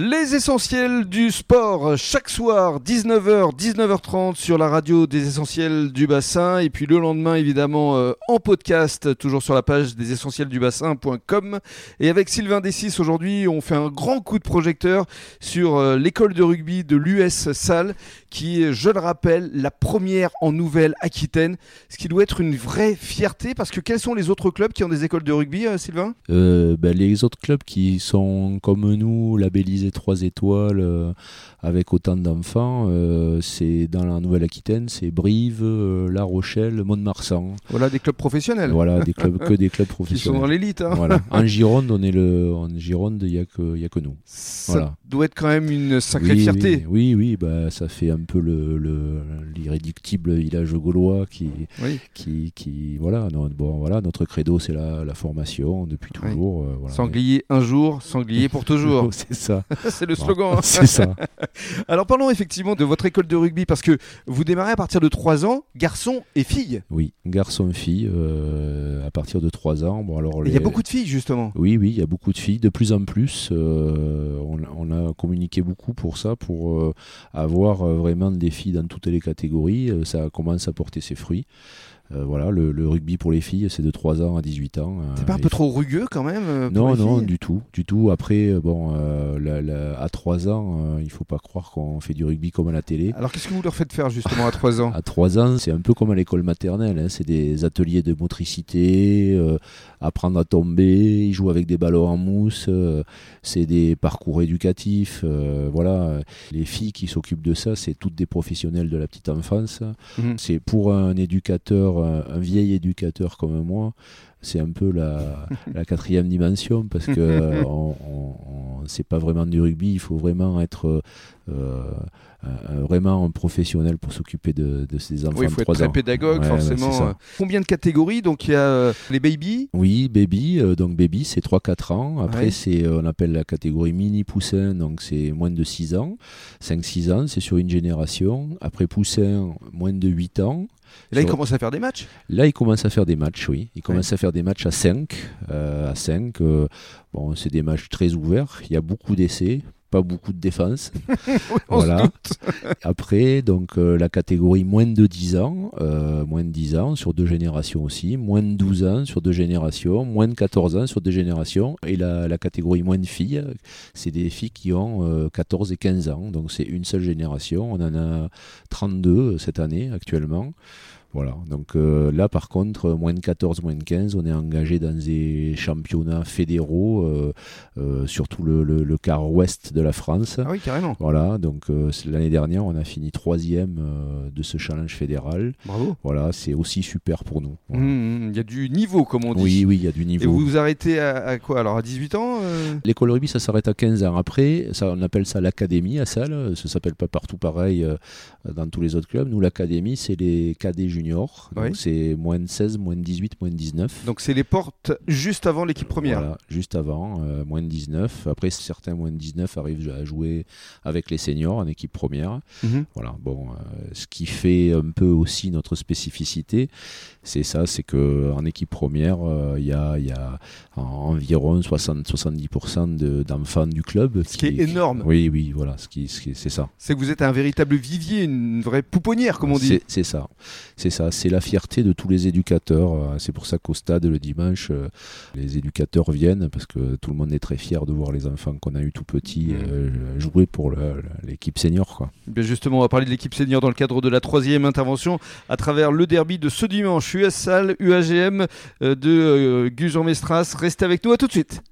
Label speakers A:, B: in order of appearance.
A: Les essentiels du sport, chaque soir, 19h, 19h30 sur la radio des essentiels du bassin. Et puis le lendemain, évidemment, euh, en podcast, toujours sur la page des essentiels du bassin.com. Et avec Sylvain Dessis, aujourd'hui, on fait un grand coup de projecteur sur euh, l'école de rugby de l'US Salle, qui est, je le rappelle, la première en Nouvelle-Aquitaine. Ce qui doit être une vraie fierté, parce que quels sont les autres clubs qui ont des écoles de rugby, euh, Sylvain?
B: Ben, Les autres clubs qui sont, comme nous, labellisés trois étoiles euh, avec autant d'enfants, euh, c'est dans la Nouvelle-Aquitaine, c'est Brive, euh, La Rochelle, Mont-de-Marsan.
A: Voilà des clubs professionnels.
B: Voilà, des clubs, que des clubs professionnels.
A: Qui sont dans l'élite. Hein.
B: Voilà. En Gironde, on est le, en Gironde, il n'y a, que, y a que nous.
A: Ça voilà. doit être quand même une sacrée fierté.
B: Oui, oui, bah, ça fait un peu l'irréductible le, village gaulois qui, qui, qui, voilà, bon, voilà, notre credo, c'est la, la, formation depuis toujours.
A: Voilà. Sanglier un jour, sanglier pour toujours.
B: c'est ça.
A: c'est le slogan. Hein.
B: c'est ça.
A: Alors parlons effectivement de votre école de rugby parce que vous démarrez à partir de 3 ans, garçons et filles.
B: Oui, garçons et filles euh, à partir de 3 ans. Bon, alors
A: Il y a beaucoup de filles justement.
B: Oui, oui, il y a beaucoup de filles, de plus en plus. Euh, on, a communiqué beaucoup pour ça, pour euh, avoir vraiment des filles dans toutes les catégories. ça commence à porter ses fruits. Euh, voilà, le, rugby pour les filles, c'est de 3 ans à 18 ans.
A: C'est pas un peu trop rugueux quand même euh,
B: Non, non, du tout, du tout. Après, euh, bon, à 3 ans, il faut pas croire qu'on fait du rugby comme à la télé.
A: Alors qu'est-ce que vous leur faites faire justement à 3 ans
B: À 3 ans, c'est un peu comme à l'école maternelle. Hein. C'est des ateliers de motricité, apprendre à tomber, ils jouent avec des ballons en mousse. c'est des parcours éducatifs. voilà, les filles qui s'occupent de ça, c'est toutes des professionnels de la petite enfance. Mhm. C'est pour un éducateur un, vieil éducateur comme moi, c'est un peu la, quatrième dimension parce que euh, on, c'est pas vraiment du rugby, il faut vraiment être euh, vraiment un professionnel pour s'occuper de, ces enfants.
A: Oui, il faut être très pédagogue forcément. Combien de catégories? Donc il y a euh, les baby?
B: Oui, baby, donc baby c'est 3-4 ans. Après c'est on appelle la catégorie mini poussin, donc c'est moins de 6 ans. 5-6 ans, c'est sur une génération. Après poussin, moins de 8 ans.
A: Et là, il commence à faire des matchs
B: Là, il commence à faire des matchs, oui. Il commence à faire des matchs à 5. Euh, à 5. Euh, bon, c'est des matchs très ouverts. Il y a beaucoup d'essais pas beaucoup de défense.
A: voilà.
B: Après, donc euh, la catégorie moins de 10 ans, moins de 10 ans sur deux générations aussi, moins de 12 ans sur deux générations, moins de 14 ans sur deux générations, et la, la catégorie moins de filles, c'est des filles qui ont 14 et 15 ans, donc c'est une seule génération. On en a 32 cette année actuellement. Voilà, donc euh, là par contre, moins de 14, moins de 15, on est engagé dans des championnats fédéraux, euh, euh, surtout le, le, quart ouest de la France.
A: Ah oui, carrément.
B: Voilà, donc l'année dernière, on a fini troisième de ce challenge fédéral.
A: Bravo.
B: Voilà, c'est aussi super pour nous.
A: Mmh, mmh, il y a du niveau, comme on dit.
B: Oui, oui, il y a du niveau.
A: Et vous vous arrêtez à, quoi? Alors à 18 ans
B: L'école rugby, ça s'arrête à 15 ans. Après, ça, on appelle ça l'académie à Salle. Ça s'appelle pas partout pareil dans tous les autres clubs. Nous, l'académie, c'est les cadets junior. Donc c'est moins de 16, moins de 18, moins de 19.
A: Donc c'est les portes juste avant l'équipe première.
B: Voilà, juste avant, euh, moins de 19. Après, certains moins de 19 arrivent à jouer avec les seniors en équipe première. Mhm. Voilà, bon, euh, ce qui fait un peu aussi notre spécificité, c'est ça, c'est que en équipe première, euh, il y, a, y, a, environ 60-70% d'enfants du club.
A: Ce qui, est énorme.
B: oui, oui, voilà, ce qui, c'est ça.
A: C'est que vous êtes un véritable vivier, une vraie pouponnière, comme on dit.
B: C'est ça. C'est ça. C'est la fierté de tous les éducateurs. Euh, c'est pour ça qu'au stade, le dimanche, euh, les éducateurs viennent parce que tout le monde est très fier de voir les enfants qu'on a eu tout petits mmh. jouer pour l'équipe senior. Quoi.
A: Bien justement, on va parler de l'équipe senior dans le cadre de la troisième intervention à travers le derby de ce dimanche. US Salle, UAGM de Gujan Mestras. Restez avec nous, à tout de suite.